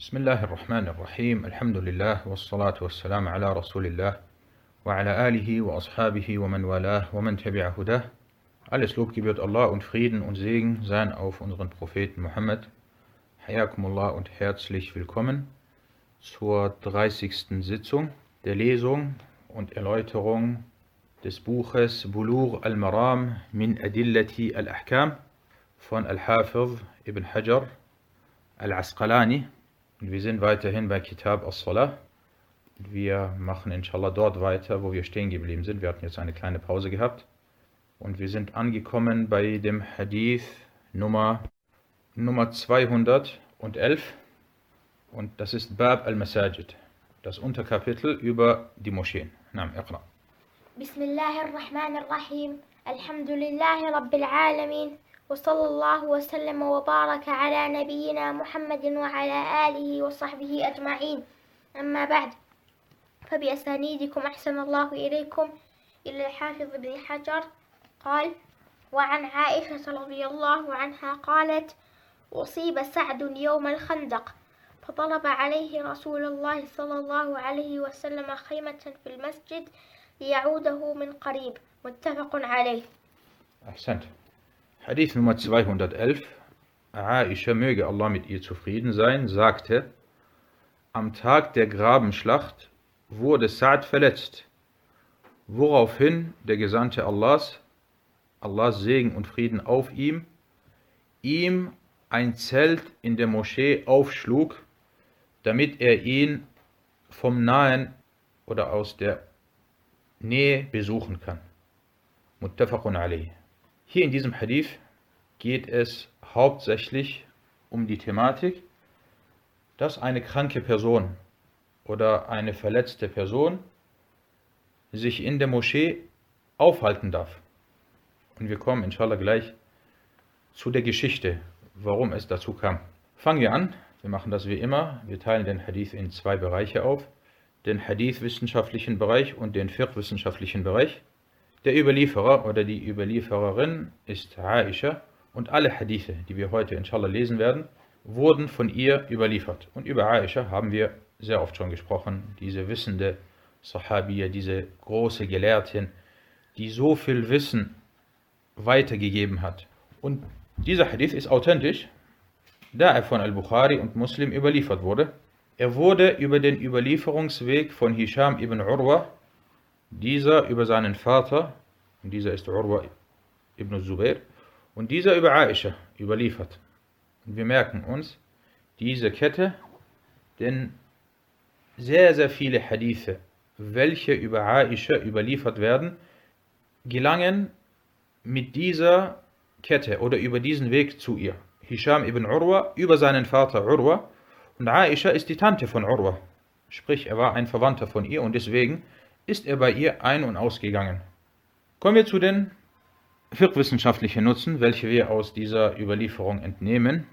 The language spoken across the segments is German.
بسم الله الرحمن الرحيم الحمد لله والصلاة والسلام على رسول الله وعلى آله وأصحابه ومن والاه ومن تبع هداه Alles Lob gebührt Allah und Frieden und Segen seien auf unseren Propheten Muhammad. Hayakumullah und herzlich willkommen zur 30. Sitzung der Lesung und Erläuterung des Buches Bulur al-Maram min Adillati al-Ahkam von Al-Hafiz ibn Hajar al-Asqalani. und wir sind weiterhin bei Kitab as-Salah. Wir machen inshallah dort weiter, wo wir stehen geblieben sind. Wir hatten jetzt eine kleine Pause gehabt. Und wir sind angekommen bei dem Hadith Nummer, Nummer 211. Und das ist Bab al-Masajid, das Unterkapitel über die Moscheen. Naam, Iqra. Bismillahirrahmanirrahim. Alhamdulillahi Rabbil Alameen. وصلى الله وسلم وبارك على نبينا محمد وعلى آله وصحبه أجمعين. أما بعد فبأسانيدكم أحسن الله إليكم. إلى الحافظ بن حجر قال وعن عائشة رضي الله عنها قالت أصيب سعد يوم الخندق فطلب عليه رسول الله صلى الله عليه وسلم خيمة في المسجد ليعوده من قريب. متفق عليه. Ahsant. Hadith Nummer 211. Aisha, möge Allah mit ihr zufrieden sein, sagte, am Tag der Grabenschlacht wurde Sa'd verletzt, woraufhin der Gesandte Allahs, Allahs Segen und Frieden auf ihm, ihm ein Zelt in der Moschee aufschlug, damit er ihn vom Nahen oder aus der Nähe besuchen kann. Muttafaqun alayh. Hier in diesem Hadith geht es hauptsächlich um die Thematik, dass eine kranke Person oder eine verletzte Person sich in der Moschee aufhalten darf. Und wir kommen inshallah gleich zu der Geschichte, warum es dazu kam. Fangen wir an. Wir machen das wie immer. Wir teilen den Hadith in zwei Bereiche auf. Den Hadith-wissenschaftlichen Bereich und den Fiqh-wissenschaftlichen Bereich. Der Überlieferer oder die Überliefererin ist Aisha und alle Hadithe, die wir heute inshallah lesen werden, wurden von ihr überliefert. Und über Aisha haben wir sehr oft schon gesprochen, diese wissende Sahabiya, diese große Gelehrtin, die so viel Wissen weitergegeben hat. Und dieser Hadith ist authentisch, da er von Al-Bukhari und Muslim überliefert wurde. Er wurde über den Überlieferungsweg von Hisham ibn Urwa, dieser über seinen Vater, und dieser ist Urwa ibn Zubair, und dieser über Aisha überliefert. Und wir merken uns diese Kette, denn sehr, sehr viele Hadithe, welche über Aisha überliefert werden, gelangen mit dieser Kette oder über diesen Weg zu ihr. Hisham ibn Urwa über seinen Vater Urwa und Aisha ist die Tante von Urwa. Sprich, er war ein Verwandter von ihr und deswegen ist er bei ihr ein- und ausgegangen. Kommen wir zu den fiqh-wissenschaftlichen Nutzen, welche wir aus dieser Überlieferung entnehmen.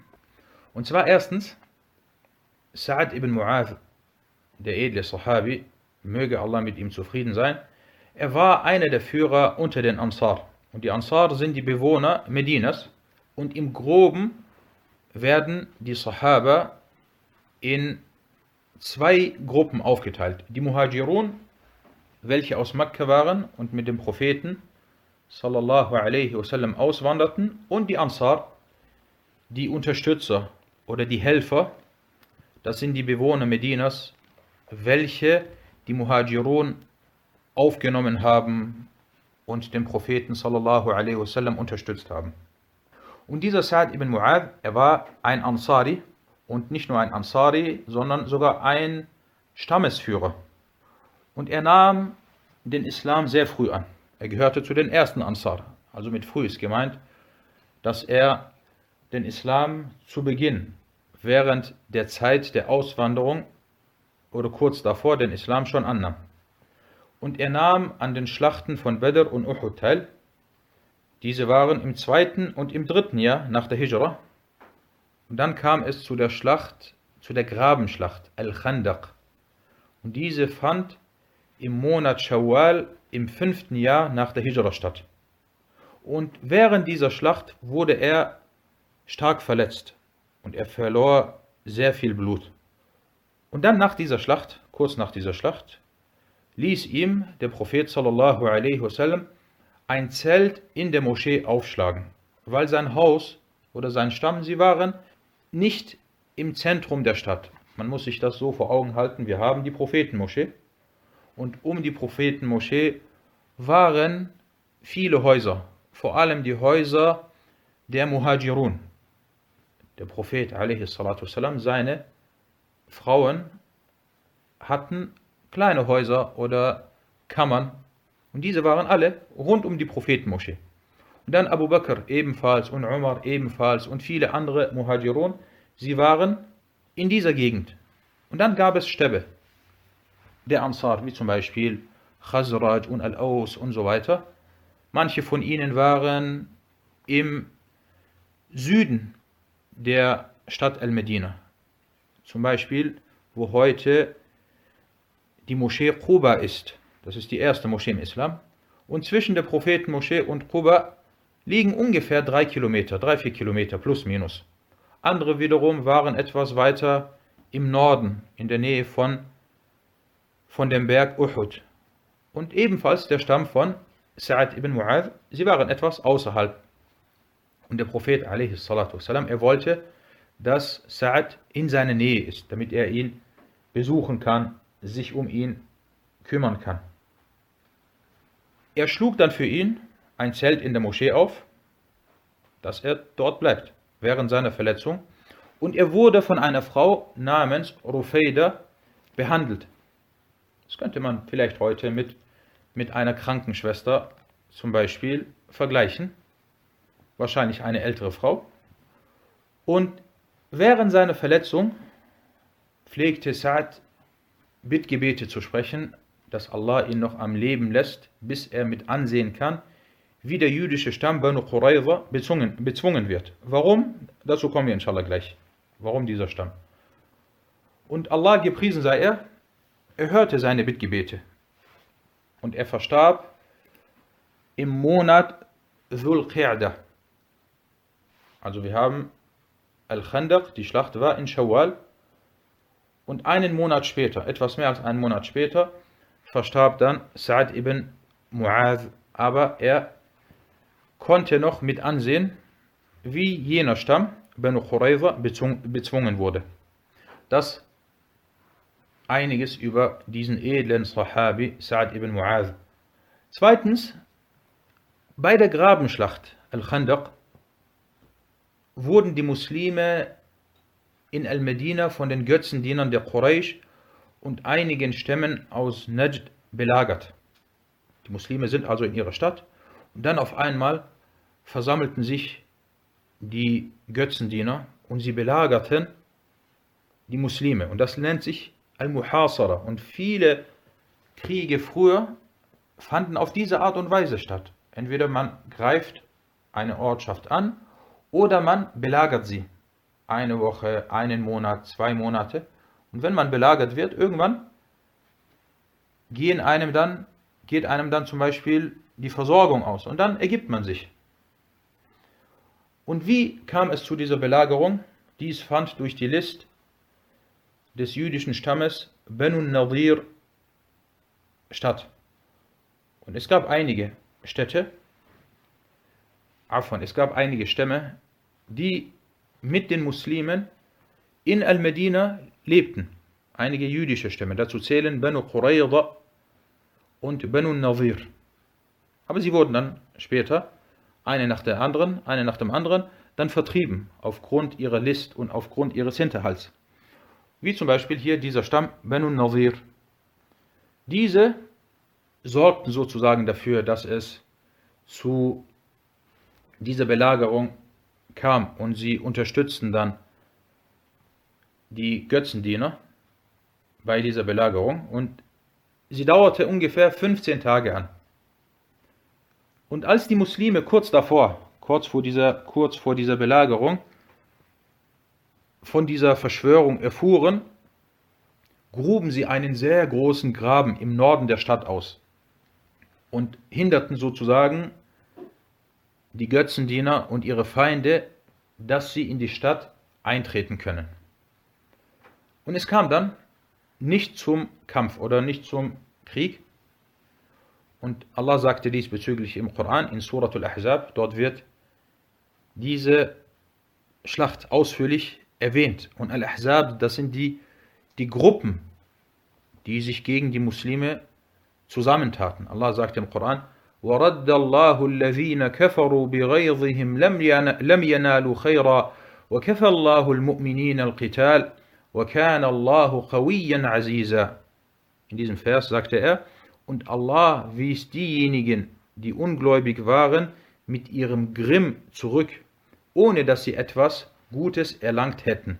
Und zwar erstens, Sa'ad ibn Mu'adh, der edle Sahabi, möge Allah mit ihm zufrieden sein, er war einer der Führer unter den Ansar. Und die Ansar sind die Bewohner Medinas. Und im Groben werden die Sahaba in zwei Gruppen aufgeteilt. Die Muhajirun, welche aus Mekka waren und mit dem Propheten sallallahu alaihi wasallam auswanderten, und die Ansar, die Unterstützer oder die Helfer, das sind die Bewohner Medinas, welche die Muhajirun aufgenommen haben und den Propheten sallallahu alaihi wasallam unterstützt haben. Und dieser Sa'd ibn Mu'adh, er war ein Ansari und nicht nur ein Ansari, sondern sogar ein Stammesführer. Und er nahm den Islam sehr früh an. Er gehörte zu den ersten Ansar. Also mit früh ist gemeint, dass er den Islam zu Beginn, während der Zeit der Auswanderung oder kurz davor den Islam schon annahm. Und er nahm an den Schlachten von Badr und Uhud teil. Diese waren im zweiten und im dritten Jahr nach der Hijra. Und dann kam es zu der Schlacht, zu der Grabenschlacht, Al-Khandaq. Und diese fand im Monat Shawwal im fünften Jahr nach der Hijra statt. Und während dieser Schlacht wurde er stark verletzt und er verlor sehr viel Blut. Und dann nach dieser Schlacht, kurz nach dieser Schlacht, ließ ihm der Prophet sallallahu alaihi wasallam ein Zelt in der Moschee aufschlagen, weil sein Haus oder sein Stamm, sie waren nicht im Zentrum der Stadt. Man muss sich das so vor Augen halten, wir haben die Prophetenmoschee und um die Prophetenmoschee waren viele Häuser, vor allem die Häuser der Muhajirun. Der Prophet والسلام, seine Frauen hatten kleine Häuser oder Kammern und diese waren alle rund um die Prophetenmoschee. Und dann Abu Bakr ebenfalls und Umar ebenfalls und viele andere Muhajirun, sie waren in dieser Gegend. Und dann gab es Stäbe der Ansar, wie zum Beispiel Khazraj und Al-Aus und so weiter. Manche von ihnen waren im Süden der Stadt Al-Medina. Zum Beispiel, wo heute die Moschee Quba ist. Das ist die erste Moschee im Islam. Und zwischen der Prophetenmoschee und Quba liegen ungefähr drei Kilometer, drei, vier Kilometer plus minus. Andere wiederum waren etwas weiter im Norden, in der Nähe von, von dem Berg Uhud. Und ebenfalls der Stamm von Sa'ad ibn Mu'adh, sie waren etwas außerhalb. Und der Prophet, والسلام, er wollte, dass Sa'ad in seiner Nähe ist, damit er ihn besuchen kann, sich um ihn kümmern kann. Er schlug dann für ihn ein Zelt in der Moschee auf, dass er dort bleibt, während seiner Verletzung. Und er wurde von einer Frau namens Rufeida behandelt. Das könnte man vielleicht heute mit, mit einer Krankenschwester zum Beispiel vergleichen. Wahrscheinlich eine ältere Frau. Und während seiner Verletzung pflegte Sa'd Bittgebete zu sprechen, dass Allah ihn noch am Leben lässt, bis er mit ansehen kann, wie der jüdische Stamm Banu Qurayza bezwungen, bezwungen wird. Warum? Dazu kommen wir inshallah gleich. Warum dieser Stamm? Und Allah gepriesen sei er, er hörte seine Bittgebete. Und er verstarb im Monat Dhul. Also wir haben Al-Khandaq, die Schlacht war in Shawwal. Und einen Monat später, etwas mehr als einen Monat später, verstarb dann Sa'd ibn Mu'adh. Aber er konnte noch mit ansehen, wie jener Stamm, Banu Khurayza, bezwungen wurde. Das einiges über diesen edlen Sahabi Sa'd ibn Mu'adh. Zweitens, bei der Grabenschlacht Al-Khandaq wurden die Muslime in Al-Medina von den Götzendienern der Quraysh und einigen Stämmen aus Najd belagert. Die Muslime sind also in ihrer Stadt und dann auf einmal versammelten sich die Götzendiener und sie belagerten die Muslime. Und das nennt sich Al-Muhasara. Und viele Kriege früher fanden auf diese Art und Weise statt. Entweder man greift eine Ortschaft an oder man belagert sie. Eine Woche, einen Monat, zwei Monate. Und wenn man belagert wird, irgendwann gehen einem dann, geht einem dann zum Beispiel die Versorgung aus. Und dann ergibt man sich. Und wie kam es zu dieser Belagerung? Dies fand durch die List des jüdischen Stammes Banu Nadir statt. Und es gab einige Städte, Afwan, es gab einige Stämme, die mit den Muslimen in Al-Medina lebten. Einige jüdische Stämme. Dazu zählen Banu Qurayza und Banu Nadir. Aber sie wurden dann später, eine nach der anderen, eine nach dem anderen, dann vertrieben, aufgrund ihrer List und aufgrund ihres Hinterhalts. Wie zum Beispiel hier dieser Stamm Banu Nadir. Diese sorgten sozusagen dafür, dass es zu dieser Belagerung kam und sie unterstützten dann die Götzendiener bei dieser Belagerung und sie dauerte ungefähr 15 Tage an. Und als die Muslime kurz davor, kurz vor dieser, kurz vor dieser Belagerung, von dieser Verschwörung erfuhren, gruben sie einen sehr großen Graben im Norden der Stadt aus und hinderten sozusagen die Götzendiener und ihre Feinde, dass sie in die Stadt eintreten können. Und es kam dann nicht zum Kampf oder nicht zum Krieg. Und Allah sagte diesbezüglich im Koran in Suratul Ahzab, dort wird diese Schlacht ausführlich erwähnt. Und Al-Ahzab, das sind die, die Gruppen, die sich gegen die Muslime zusammentaten. Allah sagt im Koran, وَرَدَّ اللَّهُ الَّذِينَ كَفَرُوا بِغَيْظِهِمْ لَمْ يَنَالُوا خَيْرًا وَكَفَى اللَّهُ الْمُؤْمِنِينَ الْقِتَالَ وَكَانَ اللَّهُ قَوِيًّا عَزِيزًا In diesem Vers sagte er, und Allah wies diejenigen, die ungläubig waren, mit ihrem Grimm zurück, ohne dass sie etwas Gutes erlangt hätten.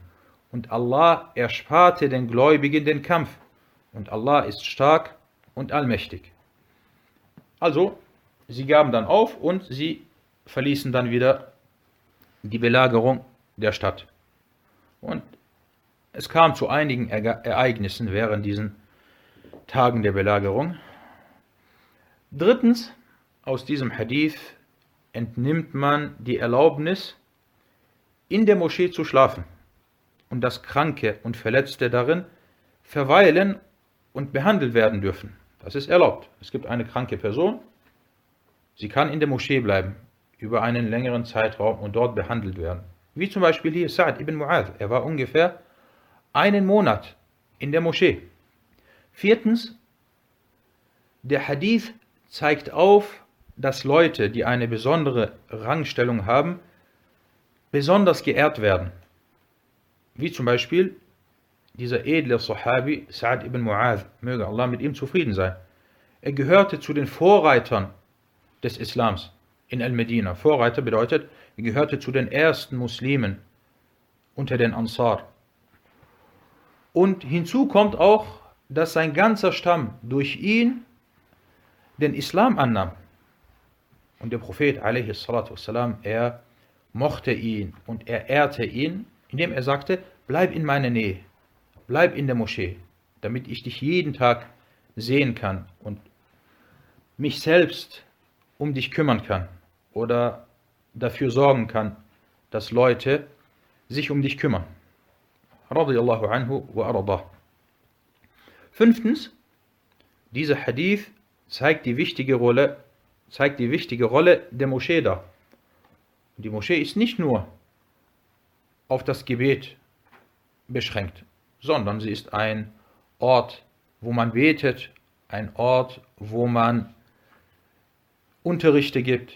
Und Allah ersparte den Gläubigen den Kampf. Und Allah ist stark und allmächtig. Also, sie gaben dann auf und sie verließen dann wieder die Belagerung der Stadt. Und es kam zu einigen Ereignissen während diesen Tagen der Belagerung. Drittens, aus diesem Hadith entnimmt man die Erlaubnis, in der Moschee zu schlafen und dass Kranke und Verletzte darin verweilen und behandelt werden dürfen. Das ist erlaubt. Es gibt eine kranke Person, sie kann in der Moschee bleiben über einen längeren Zeitraum und dort behandelt werden. Wie zum Beispiel hier Sa'd ibn Mu'adh. Er war ungefähr einen Monat in der Moschee. Viertens, der Hadith zeigt auf, dass Leute, die eine besondere Rangstellung haben, besonders geehrt werden. Wie zum Beispiel dieser edle Sahabi Sa'ad ibn Mu'adh, möge Allah mit ihm zufrieden sein. Er gehörte zu den Vorreitern des Islams in Al-Medina. Vorreiter bedeutet, er gehörte zu den ersten Muslimen unter den Ansar. Und hinzu kommt auch, dass sein ganzer Stamm durch ihn den Islam annahm. Und der Prophet, a.s. er mochte ihn und er ehrte ihn, indem er sagte, bleib in meiner Nähe, bleib in der Moschee, damit ich dich jeden Tag sehen kann und mich selbst um dich kümmern kann oder dafür sorgen kann, dass Leute sich um dich kümmern. Anhu wa. Fünftens, dieser Hadith zeigt die wichtige Rolle, zeigt die wichtige Rolle der Moschee dar. Die Moschee ist nicht nur auf das Gebet beschränkt, sondern sie ist ein Ort, wo man betet, ein Ort, wo man Unterrichte gibt,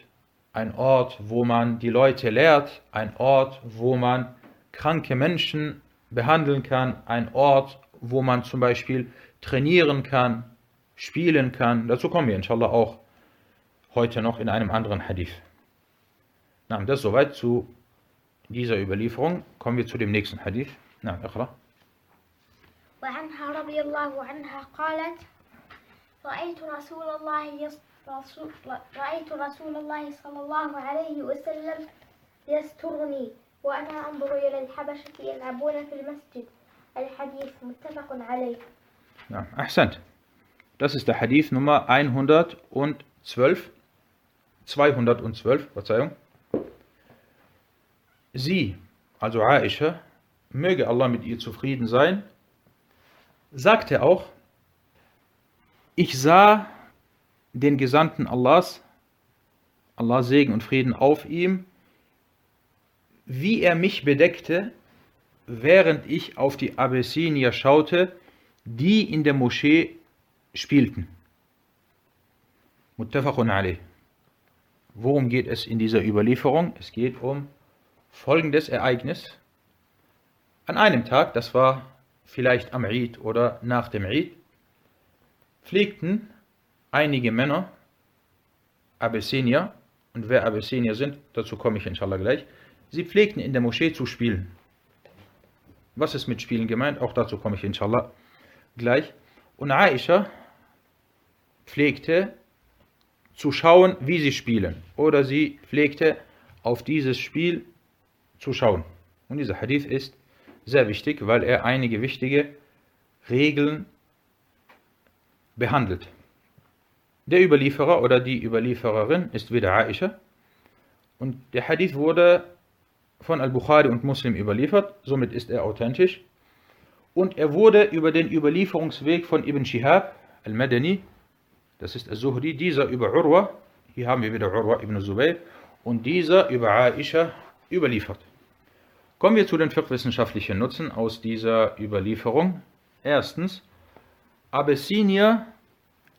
ein Ort, wo man die Leute lehrt, ein Ort, wo man kranke Menschen behandeln kann, ein Ort, wo man zum Beispiel trainieren kann, spielen kann. Dazu kommen wir inshallah auch heute noch in einem anderen Hadith. Na, das soweit zu dieser Überlieferung. Kommen wir zu dem nächsten Hadith. Na, اقرأ. وعنها رضي الله عنها قالت رأيت رسول الله رسول رأيت رسول الله صلى الله عليه وسلم يسترني وأنا أنظر إلى الحبشة يلعبون في المسجد الحديث متفق عليه نعم أحسنت Das ist der Hadith Nummer 112, 212, Verzeihung. Sie, also Aisha, möge Allah mit ihr zufrieden sein, sagte auch, ich sah den Gesandten Allahs, Allah Segen und Frieden auf ihm, wie er mich bedeckte, während ich auf die Abyssinier schaute, die in der Moschee spielten. Muttafaqun alayh. Worum geht es in dieser Überlieferung? Es geht um folgendes Ereignis. An einem Tag, das war vielleicht am Eid oder nach dem Eid, pflegten einige Männer, Abyssinier, und wer Abyssinier sind, dazu komme ich inshallah gleich, sie pflegten in der Moschee zu spielen. Was ist mit Spielen gemeint? Auch dazu komme ich inshallah gleich. Und Aisha pflegte zu schauen, wie sie spielen. Oder sie pflegte auf dieses Spiel zu schauen. Und dieser Hadith ist sehr wichtig, weil er einige wichtige Regeln behandelt. Der Überlieferer oder die Überliefererin ist wieder Aisha. Und der Hadith wurde von Al-Bukhari und Muslim überliefert, somit ist er authentisch. Und er wurde über den Überlieferungsweg von Ibn Shihab al-Madani, das ist al-Zuhri, dieser über Urwa, hier haben wir wieder Urwa ibn Zubayr, und dieser über Aisha überliefert. Kommen wir zu den fiqh-wissenschaftlichen Nutzen aus dieser Überlieferung. Erstens, Abyssinier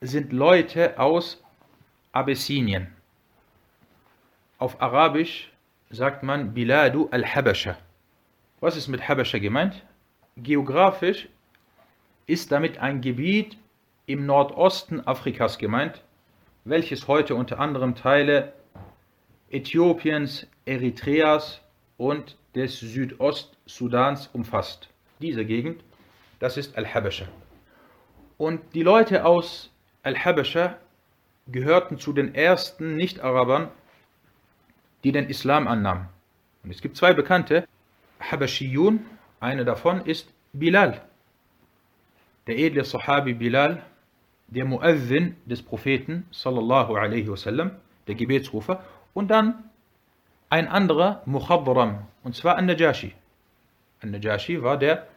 sind Leute aus Abyssinien. Auf Arabisch sagt man Biladu al-Habasha. Was ist mit Habascha gemeint? Geografisch ist damit ein Gebiet im Nordosten Afrikas gemeint, welches heute unter anderem Teile Äthiopiens, Eritreas und des Südostsudans umfasst. Diese Gegend, das ist Al-Habascha. Und die Leute aus Al-Habascha gehörten zu den ersten Nicht-Arabern, die den Islam annahmen. Und es gibt zwei bekannte Habashiyun, eine davon ist Bilal, der edle Sahabi Bilal, der Muazzin des Propheten, sallallahu alaihi wasallam, der Gebetsrufer, und dann ein anderer Mukhadram, und zwar An-Najashi. An-Najashi war der,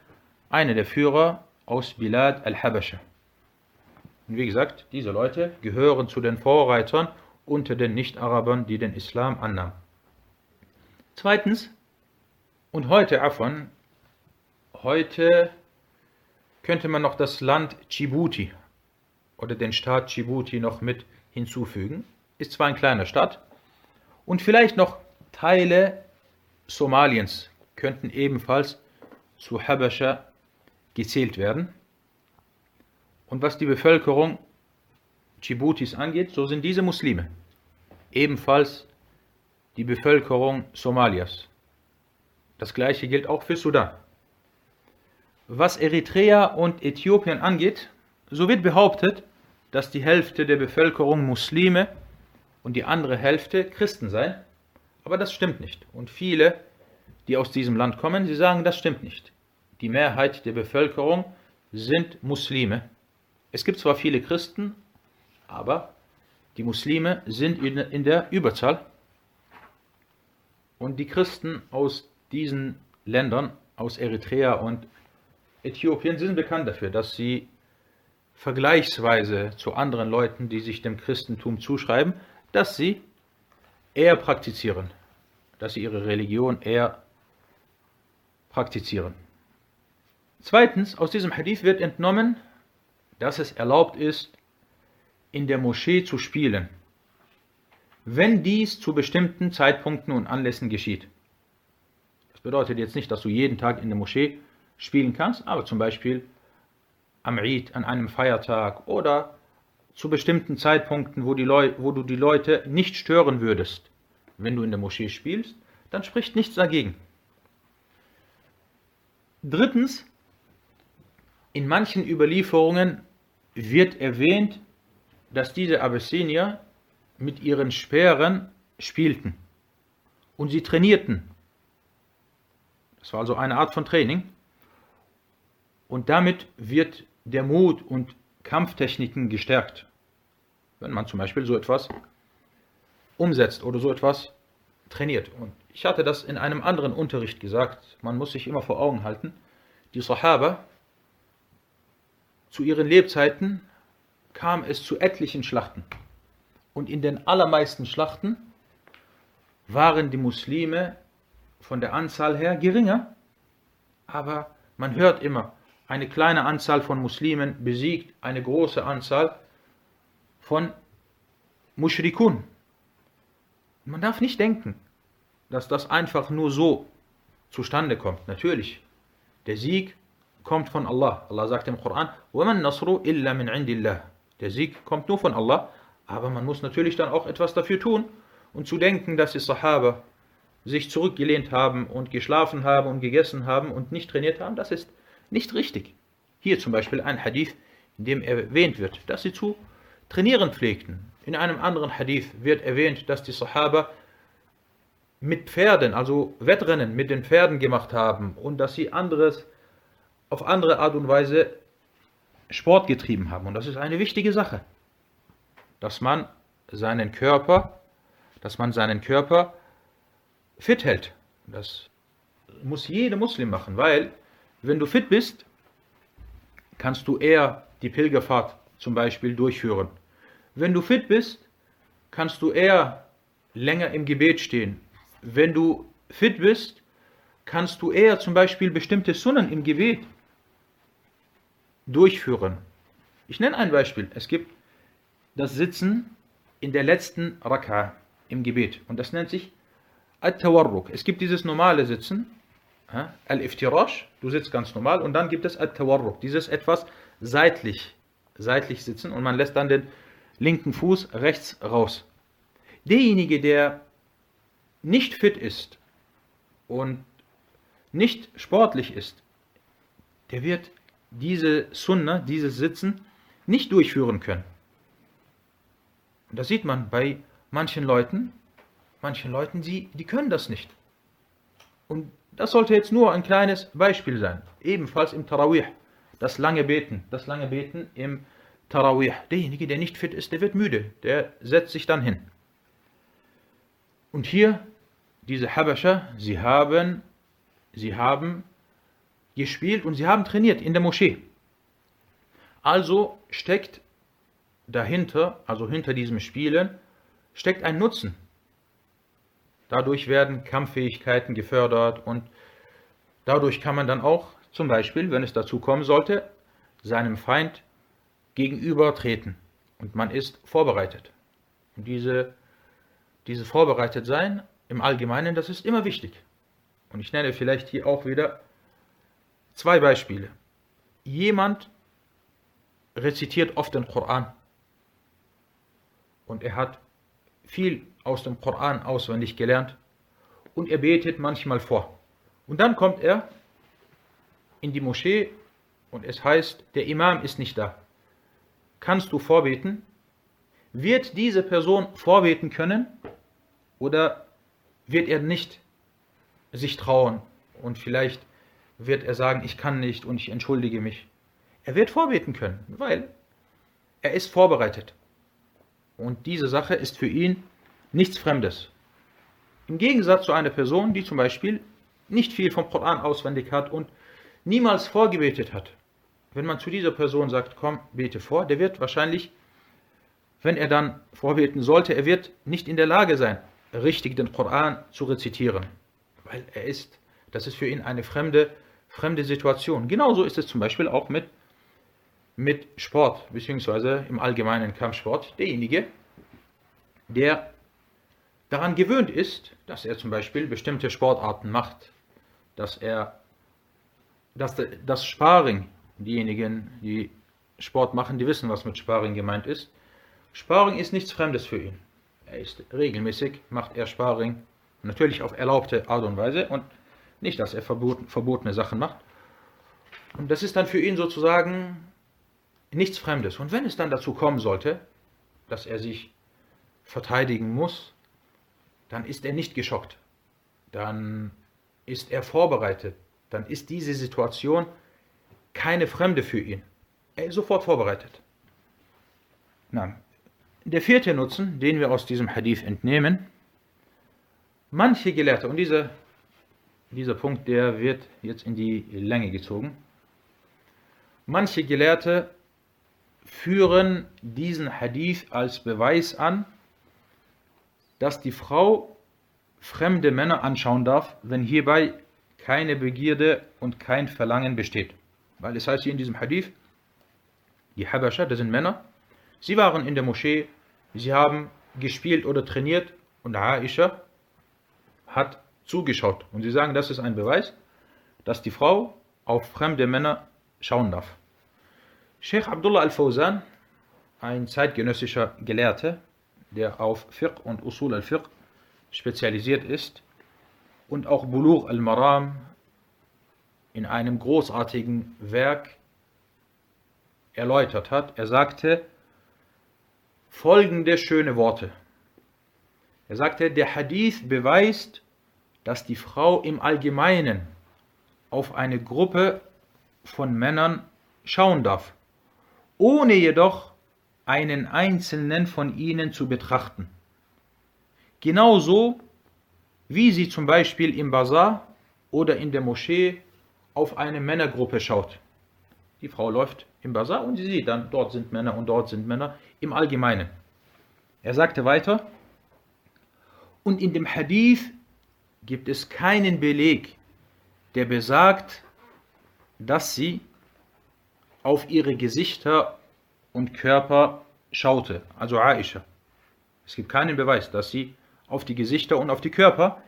einer der Führer aus Bilad al-Habasha. Und wie gesagt, diese Leute gehören zu den Vorreitern unter den Nicht-Arabern, die den Islam annahmen. Zweitens, und heute, Afon, heute könnte man noch das Land Djibouti oder den Staat Djibouti noch mit hinzufügen. Ist zwar ein kleiner Staat und vielleicht noch Teile Somaliens könnten ebenfalls zu Habascha gezählt werden. Und was die Bevölkerung Djiboutis angeht, so sind diese Muslime. Ebenfalls die Bevölkerung Somalias. Das gleiche gilt auch für Sudan. Was Eritrea und Äthiopien angeht, so wird behauptet, dass die Hälfte der Bevölkerung Muslime und die andere Hälfte Christen seien. Aber das stimmt nicht. Und viele, die aus diesem Land kommen, sie sagen, das stimmt nicht. Die Mehrheit der Bevölkerung sind Muslime. Es gibt zwar viele Christen, aber die Muslime sind in der Überzahl. Und die Christen aus diesen Ländern, aus Eritrea und Äthiopien, sind bekannt dafür, dass sie vergleichsweise zu anderen Leuten, die sich dem Christentum zuschreiben, dass sie eher praktizieren, dass sie ihre Religion eher praktizieren. Zweitens, aus diesem Hadith wird entnommen, dass es erlaubt ist, in der Moschee zu spielen, wenn dies zu bestimmten Zeitpunkten und Anlässen geschieht. Das bedeutet jetzt nicht, dass du jeden Tag in der Moschee spielen kannst, aber zum Beispiel am Eid, an einem Feiertag oder zu bestimmten Zeitpunkten, wo, wo du die Leute nicht stören würdest, wenn du in der Moschee spielst, dann spricht nichts dagegen. Drittens, in manchen Überlieferungen wird erwähnt, dass diese Abyssinier mit ihren Speeren spielten und sie trainierten. Das war also eine Art von Training. Und damit wird der Mut und Kampftechniken gestärkt. Wenn man zum Beispiel so etwas umsetzt oder so etwas trainiert. Und ich hatte das in einem anderen Unterricht gesagt. Man muss sich immer vor Augen halten, die Sahaba zu ihren Lebzeiten kam es zu etlichen Schlachten. Und in den allermeisten Schlachten waren die Muslime von der Anzahl her geringer. Aber man hört immer, eine kleine Anzahl von Muslimen besiegt eine große Anzahl von Mushrikun. Man darf nicht denken, dass das einfach nur so zustande kommt. Natürlich, der Sieg kommt von Allah. Allah sagt im Koran, وَمَنْ نَصْرُ إِلَّا مِنْ عِنْدِ اللَّهِ Der Sieg kommt nur von Allah, aber man muss natürlich dann auch etwas dafür tun und zu denken, dass die Sahaba sich zurückgelehnt haben und geschlafen haben und gegessen haben und nicht trainiert haben, das ist nicht richtig. Hier zum Beispiel ein Hadith, in dem erwähnt wird, dass sie zu trainieren pflegten. In einem anderen Hadith wird erwähnt, dass die Sahaba mit Pferden, also Wettrennen mit den Pferden gemacht haben und dass sie anderes auf andere Art und Weise Sport getrieben haben. Und das ist eine wichtige Sache, dass man seinen Körper, dass man seinen Körper fit hält. Das muss jeder Muslim machen, weil wenn du fit bist, kannst du eher die Pilgerfahrt zum Beispiel durchführen. Wenn du fit bist, kannst du eher länger im Gebet stehen. Wenn du fit bist, kannst du eher zum Beispiel bestimmte Sunnen im Gebet durchführen. Ich nenne ein Beispiel. Es gibt das Sitzen in der letzten Raka im Gebet und das nennt sich At-Tawarruk. Es gibt dieses normale Sitzen, Al-Iftirash, du sitzt ganz normal und dann gibt es At-Tawarruk, dieses etwas seitlich, seitlich sitzen und man lässt dann den linken Fuß rechts raus. Derjenige, der nicht fit ist und nicht sportlich ist, der wird diese Sunna, dieses Sitzen nicht durchführen können. Und das sieht man bei manchen Leuten, manchen Leuten, die, die können das nicht. Und das sollte jetzt nur ein kleines Beispiel sein. Ebenfalls im Tarawih, das lange Beten, das lange Beten im Tarawih. Derjenige, der nicht fit ist, der wird müde, der setzt sich dann hin. Und hier, diese Habascha, sie haben, sie haben gespielt und sie haben trainiert in der Moschee. Also steckt dahinter, also hinter diesem Spielen, steckt ein Nutzen. Dadurch werden Kampffähigkeiten gefördert und dadurch kann man dann auch zum Beispiel, wenn es dazu kommen sollte, seinem Feind gegenübertreten und man ist vorbereitet. Und diese, dieses Vorbereitetsein im Allgemeinen, das ist immer wichtig. Und ich nenne vielleicht hier auch wieder zwei Beispiele. Jemand rezitiert oft den Koran und er hat viel aus dem Koran auswendig gelernt und er betet manchmal vor. Und dann kommt er in die Moschee und es heißt, der Imam ist nicht da. Kannst du vorbeten? Wird diese Person vorbeten können oder wird er nicht sich trauen und vielleicht wird er sagen, ich kann nicht und ich entschuldige mich. Er wird vorbeten können, weil er ist vorbereitet. Und diese Sache ist für ihn nichts Fremdes. Im Gegensatz zu einer Person, die zum Beispiel nicht viel vom Koran auswendig hat und niemals vorgebetet hat. Wenn man zu dieser Person sagt, komm, bete vor, der wird wahrscheinlich, wenn er dann vorbeten sollte, er wird nicht in der Lage sein, richtig den Koran zu rezitieren. Weil er ist, das ist für ihn eine fremde, fremde Situation. Genauso ist es zum Beispiel auch mit, mit Sport, beziehungsweise im allgemeinen Kampfsport. Derjenige, der daran gewöhnt ist, dass er zum Beispiel bestimmte Sportarten macht, dass er dass das Sparring, diejenigen, die Sport machen, die wissen, was mit Sparring gemeint ist. Sparring ist nichts Fremdes für ihn. Er ist regelmäßig, macht er Sparring, natürlich auf erlaubte Art und Weise und nicht, dass er verbotene Sachen macht. Und das ist dann für ihn sozusagen nichts Fremdes. Und wenn es dann dazu kommen sollte, dass er sich verteidigen muss, dann ist er nicht geschockt. Dann ist er vorbereitet. Dann ist diese Situation keine Fremde für ihn. Er ist sofort vorbereitet. Na, der vierte Nutzen, den wir aus diesem Hadith entnehmen, manche Gelehrte, und dieser, dieser Punkt, der wird jetzt in die Länge gezogen, manche Gelehrte führen diesen Hadith als Beweis an, dass die Frau fremde Männer anschauen darf, wenn hierbei keine Begierde und kein Verlangen besteht. Weil es heißt hier in diesem Hadith, die Habascha, das sind Männer, sie waren in der Moschee, sie haben gespielt oder trainiert und Aisha hat zugeschaut. Und sie sagen, das ist ein Beweis, dass die Frau auf fremde Männer schauen darf. Sheikh Abdullah al-Fawzan, ein zeitgenössischer Gelehrter, der auf Fiqh und Usul al-Fiqh spezialisiert ist und auch Bulugh al-Maram in einem großartigen Werk erläutert hat. Er sagte folgende schöne Worte. Er sagte, der Hadith beweist, dass die Frau im Allgemeinen auf eine Gruppe von Männern schauen darf, ohne jedoch einen einzelnen von ihnen zu betrachten. Genauso wie sie zum Beispiel im Bazar oder in der Moschee auf eine Männergruppe schaut. Die Frau läuft im Bazar und sie sieht dann, dort sind Männer und dort sind Männer im Allgemeinen. Er sagte weiter, und in dem Hadith gibt es keinen Beleg, der besagt, dass sie auf ihre Gesichter und Körper schaute, also Aisha. Es gibt keinen Beweis, dass sie auf die Gesichter und auf die Körper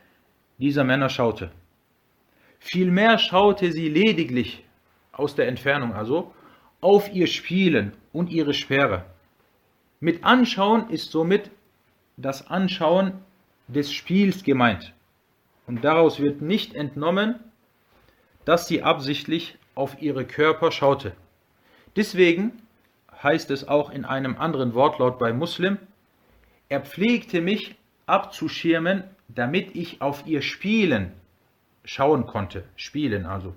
dieser Männer schaute. Vielmehr schaute sie lediglich aus der Entfernung, also auf ihr Spielen und ihre Sperre. Mit Anschauen ist somit das Anschauen des Spiels gemeint. Und daraus wird nicht entnommen, dass sie absichtlich auf ihre Körper schaute. Deswegen heißt es auch in einem anderen Wortlaut bei Muslim, er pflegte mich abzuschirmen, damit ich auf ihr Spielen schauen konnte. Spielen also.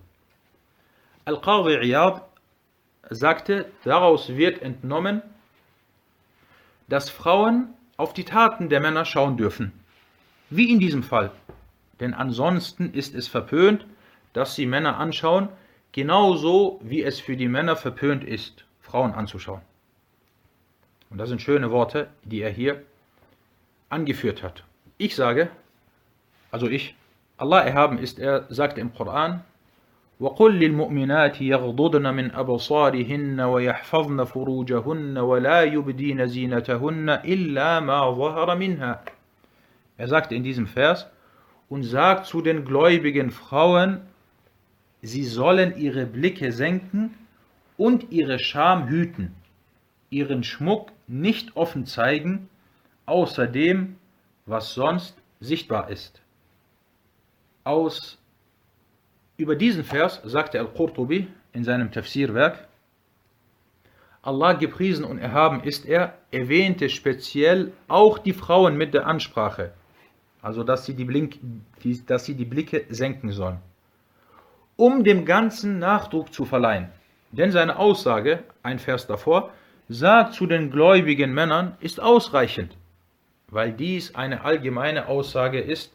Al-Qadhi Iyad sagte, daraus wird entnommen, dass Frauen auf die Taten der Männer schauen dürfen. Wie in diesem Fall. Denn ansonsten ist es verpönt, dass sie Männer anschauen, genauso wie es für die Männer verpönt ist, Frauen anzuschauen. Und das sind schöne Worte, die er hier angeführt hat. Ich sage, also ich, Allah erhaben ist, er sagt im Koran, وقل للمؤمنات يغضضن من أبصارهن ويحفظن فروجهن ولا يبدين زينتهن إلا ما ظهر منها. Er sagte in diesem Vers, und sagt zu den gläubigen Frauen, sie sollen ihre Blicke senken und ihre Scham hüten, ihren Schmuck nicht offen zeigen, außer dem, was sonst sichtbar ist. Aus über diesen Vers sagte Al-Qurtubi in seinem Tafsirwerk, Allah gepriesen und erhaben ist er, erwähnte speziell auch die Frauen mit der Ansprache, also dass sie die, Blink, die, dass sie die Blicke senken sollen, um dem Ganzen Nachdruck zu verleihen. Denn seine Aussage, ein Vers davor, sagt zu den gläubigen Männern, ist ausreichend, weil dies eine allgemeine Aussage ist,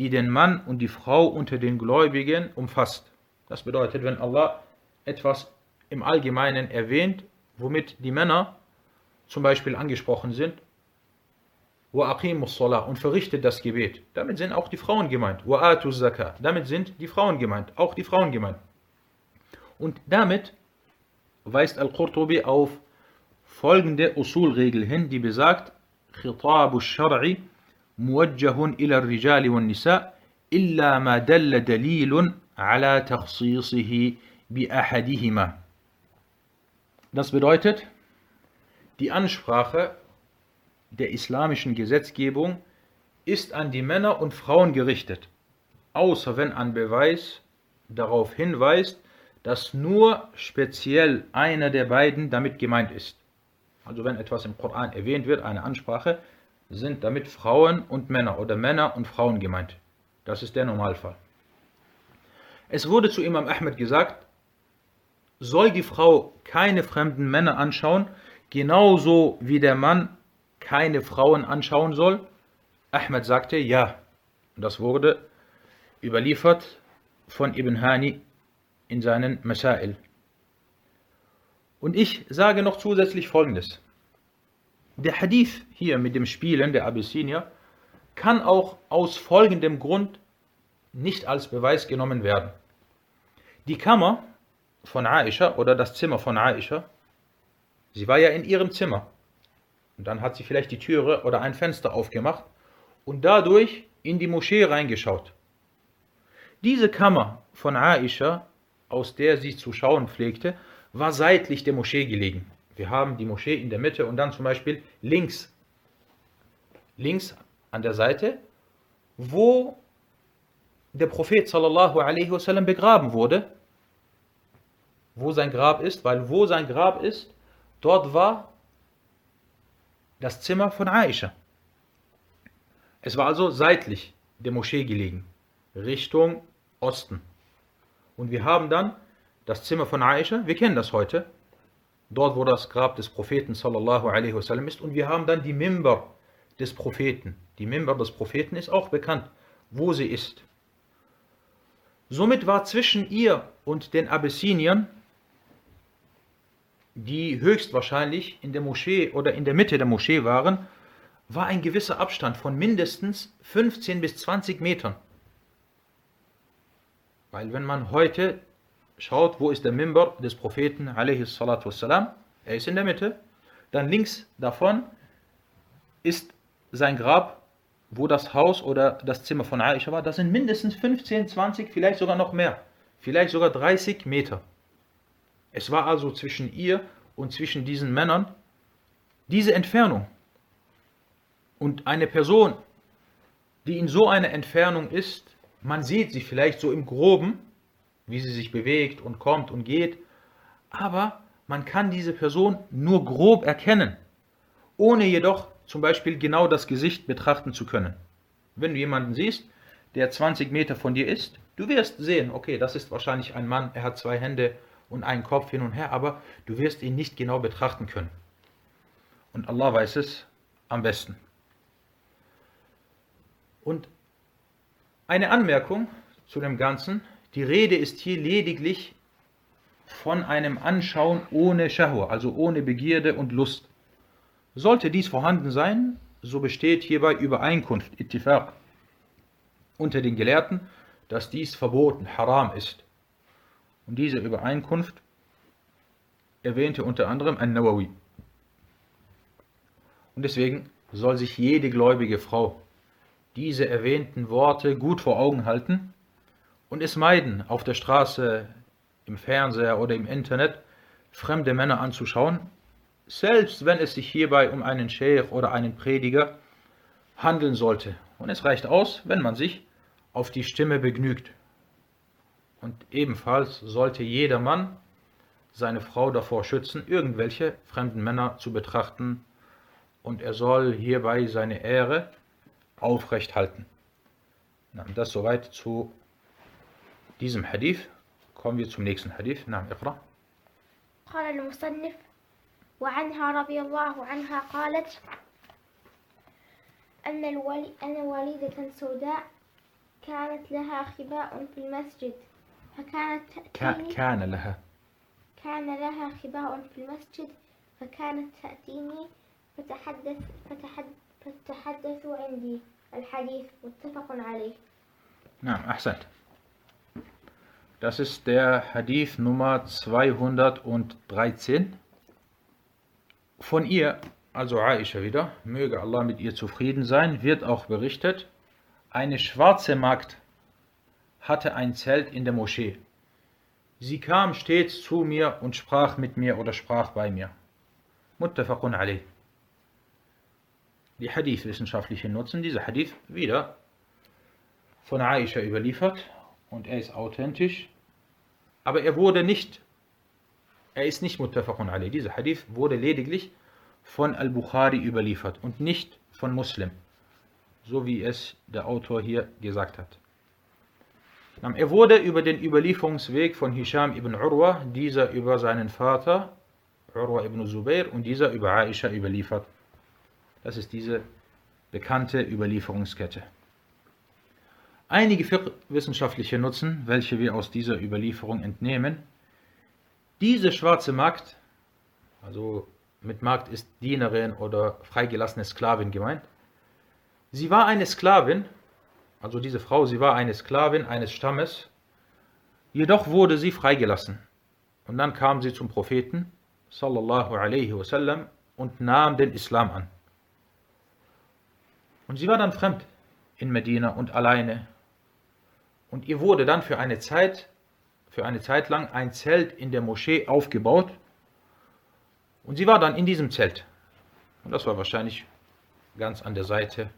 die den Mann und die Frau unter den Gläubigen umfasst. Das bedeutet, wenn Allah etwas im Allgemeinen erwähnt, womit die Männer zum Beispiel angesprochen sind, und verrichtet das Gebet. Damit sind auch die Frauen gemeint. Damit sind die Frauen gemeint, auch die Frauen gemeint. Und damit weist Al-Qurtubi auf folgende Usul-Regel hin, die besagt, Khitabu Shar'i موجه إلى الرجال والنساء إلا ما دل دليل على تخصيصه بأحدهما. Das bedeutet, die Ansprache der islamischen Gesetzgebung ist an die Männer und Frauen gerichtet, außer wenn ein Beweis darauf hinweist, dass nur speziell einer der beiden damit gemeint ist. Also wenn etwas im Koran erwähnt wird, eine Ansprache, sind damit Frauen und Männer oder Männer und Frauen gemeint. Das ist der Normalfall. Es wurde zu Imam Ahmed gesagt, soll die Frau keine fremden Männer anschauen, genauso wie der Mann keine Frauen anschauen soll? Ahmed sagte ja. Das wurde überliefert von Ibn Hani in seinen Masail. Und ich sage noch zusätzlich Folgendes. Der Hadith hier mit dem Spielen der Abyssinier kann auch aus folgendem Grund nicht als Beweis genommen werden. Die Kammer von Aisha oder das Zimmer von Aisha, sie war ja in ihrem Zimmer. Und dann hat sie vielleicht die Türe oder ein Fenster aufgemacht und dadurch in die Moschee reingeschaut. Diese Kammer von Aisha, aus der sie zu schauen pflegte, war seitlich der Moschee gelegen. Wir haben die Moschee in der Mitte und dann zum Beispiel links, links an der Seite, wo der Prophet sallallahu alaihi wasallam begraben wurde, wo sein Grab ist, weil wo sein Grab ist, dort war das Zimmer von Aisha. Es war also seitlich der Moschee gelegen, Richtung Osten. Und wir haben dann das Zimmer von Aisha, wir kennen das heute, dort wo das Grab des Propheten sallallahu alaihi wasallam ist und wir haben dann die Mimber des Propheten. Die Mimber des Propheten ist auch bekannt, wo sie ist. Somit war zwischen ihr und den Abyssiniern die höchstwahrscheinlich in der Moschee oder in der Mitte der Moschee waren, war ein gewisser Abstand von mindestens 15 bis 20 Metern. Weil wenn man heute schaut, wo ist der Mimber des Propheten, wassalam, er ist in der Mitte, dann links davon ist sein Grab, wo das Haus oder das Zimmer von Aisha war, das sind mindestens 15, 20, vielleicht sogar noch mehr, vielleicht sogar 30 Meter. Es war also zwischen ihr und zwischen diesen Männern diese Entfernung. Und eine Person, die in so einer Entfernung ist, man sieht sie vielleicht so im groben, wie sie sich bewegt und kommt und geht, aber man kann diese Person nur grob erkennen, ohne jedoch zum Beispiel genau das Gesicht betrachten zu können. Wenn du jemanden siehst, der 20 Meter von dir ist, du wirst sehen, okay, das ist wahrscheinlich ein Mann, er hat zwei Hände und einen Kopf hin und her, aber du wirst ihn nicht genau betrachten können. Und Allah weiß es am besten. Und eine Anmerkung zu dem Ganzen, die Rede ist hier lediglich von einem Anschauen ohne Shahwa, also ohne Begierde und Lust. Sollte dies vorhanden sein, so besteht hierbei Übereinkunft, Ittifaq, unter den Gelehrten, dass dies verboten, haram ist. Und diese Übereinkunft erwähnte unter anderem An-Nawawi. Und deswegen soll sich jede gläubige Frau diese erwähnten Worte gut vor Augen halten und es meiden, auf der Straße, im Fernseher oder im Internet fremde Männer anzuschauen, selbst wenn es sich hierbei um einen Sheikh oder einen Prediger handeln sollte. Und es reicht aus, wenn man sich auf die Stimme begnügt. Und ebenfalls sollte jeder Mann seine Frau davor schützen, irgendwelche fremden Männer zu betrachten, und er soll hierbei seine Ehre aufrecht halten. Das soweit zu diesem Hadith. Kommen wir zum nächsten Hadith. نعم اقرأ. قال المصنف وعنها رضي الله عنها قالت أن الولي أن والدة سوداء كانت لها خباء في المسجد فكانت تأتيني كان لها كان لها خباء في المسجد فكانت تأتيني فتحدث فتحدث فتحدث عندي الحديث متفق عليه. نعم أحسنت. Das ist der Hadith Nummer 213. Von ihr, also Aisha wieder, möge Allah mit ihr zufrieden sein, wird auch berichtet, eine schwarze Magd hatte ein Zelt in der Moschee. Sie kam stets zu mir und sprach mit mir oder sprach bei mir. Muttafaqun alayh. Die Hadith-wissenschaftlichen nutzen dieser Hadith wieder von Aisha überliefert und er ist authentisch, aber er wurde nicht, er ist nicht muttafaqun alayh. Dieser Hadith wurde lediglich von Al-Bukhari überliefert und nicht von Muslim, so wie es der Autor hier gesagt hat. Er wurde über den Überlieferungsweg von Hisham ibn Urwa, dieser über seinen Vater, Urwa ibn Zubair, und dieser über Aisha überliefert. Das ist diese bekannte Überlieferungskette. Einige wissenschaftliche Nutzen, welche wir aus dieser Überlieferung entnehmen, diese schwarze Magd, also mit Magd ist Dienerin oder freigelassene Sklavin gemeint, sie war eine Sklavin, also diese Frau, sie war eine Sklavin eines Stammes, jedoch wurde sie freigelassen. Und dann kam sie zum Propheten, sallallahu alaihi wasallam, und nahm den Islam an. Und sie war dann fremd in Medina und alleine und ihr wurde dann für eine Zeit, für eine Zeit lang ein Zelt in der Moschee aufgebaut. Und sie war dann in diesem Zelt. Und das war wahrscheinlich ganz an der Seite.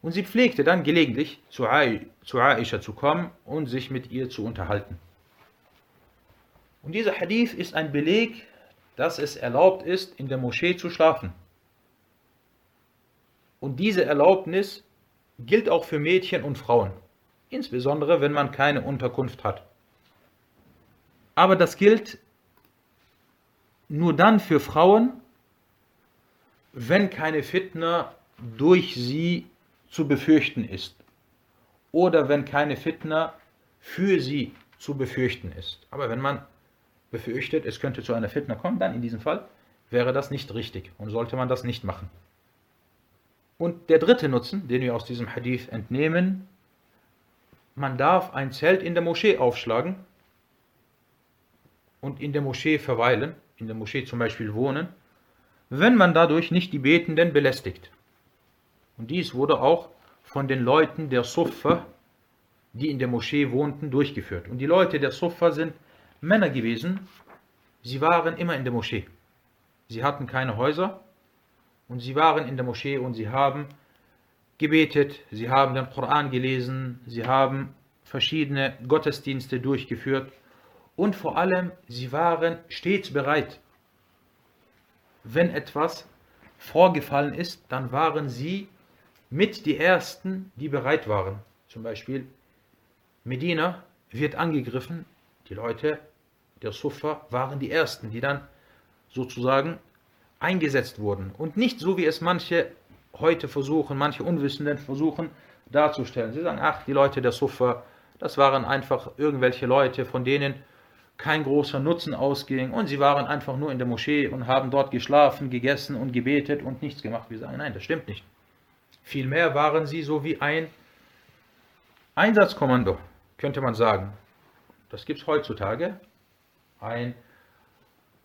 Und sie pflegte dann gelegentlich zu, Aisha zu kommen und sich mit ihr zu unterhalten. Und dieser Hadith ist ein Beleg, dass es erlaubt ist, in der Moschee zu schlafen. Und diese Erlaubnis gilt auch für Mädchen und Frauen insbesondere wenn man keine Unterkunft hat. Aber das gilt nur dann für Frauen, wenn keine Fitna durch sie zu befürchten ist oder wenn keine Fitna für sie zu befürchten ist. Aber wenn man befürchtet, es könnte zu einer Fitna kommen, dann in diesem Fall wäre das nicht richtig und sollte man das nicht machen. Und der dritte Nutzen, den wir aus diesem Hadith entnehmen, man darf ein Zelt in der Moschee aufschlagen und in der Moschee verweilen, in der Moschee zum Beispiel wohnen, wenn man dadurch nicht die Betenden belästigt. Und dies wurde auch von den Leuten der Suffa, die in der Moschee wohnten, durchgeführt. Und die Leute der Suffa sind Männer gewesen, sie waren immer in der Moschee. Sie hatten keine Häuser und sie waren in der Moschee und sie haben gebetet, sie haben den Koran gelesen, sie haben verschiedene Gottesdienste durchgeführt und vor allem, sie waren stets bereit. Wenn etwas vorgefallen ist, dann waren sie mit die Ersten, die bereit waren. Zum Beispiel Medina wird angegriffen, die Leute der Sufa waren die Ersten, die dann sozusagen eingesetzt wurden. Und nicht so, wie es manche heute versuchen, manche Unwissenden versuchen darzustellen. Sie sagen, ach, die Leute der Sufa, das waren einfach irgendwelche Leute, von denen kein großer Nutzen ausging und sie waren einfach nur in der Moschee und haben dort geschlafen, gegessen und gebetet und nichts gemacht. Wir sagen, nein, das stimmt nicht. Vielmehr waren sie so wie ein Einsatzkommando, könnte man sagen. Das gibt es heutzutage. Ein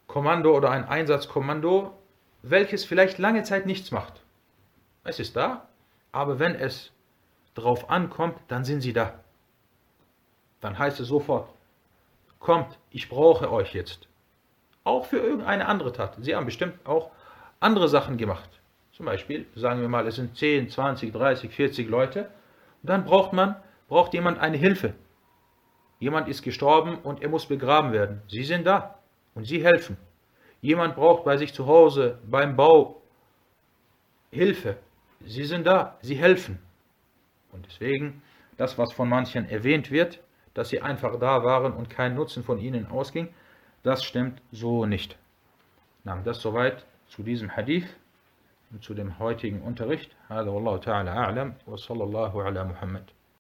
Kommando oder ein Einsatzkommando, welches vielleicht lange Zeit nichts macht. Es ist da, aber wenn es drauf ankommt, dann sind sie da. Dann heißt es sofort, kommt, ich brauche euch jetzt. Auch für irgendeine andere Tat. Sie haben bestimmt auch andere Sachen gemacht. Zum Beispiel, sagen wir mal, es sind 10, 20, 30, 40 Leute. Und dann braucht man, braucht jemand eine Hilfe. Jemand ist gestorben und er muss begraben werden. Sie sind da und sie helfen. Jemand braucht bei sich zu Hause beim Bau Hilfe Sie sind da, sie helfen. Und deswegen, das, was von manchen erwähnt wird, dass sie einfach da waren und kein Nutzen von ihnen ausging, das stimmt so nicht. Na, das soweit zu diesem Hadith und zu dem heutigen Unterricht. هذا والله تعالى أعلم وصلى الله على محمد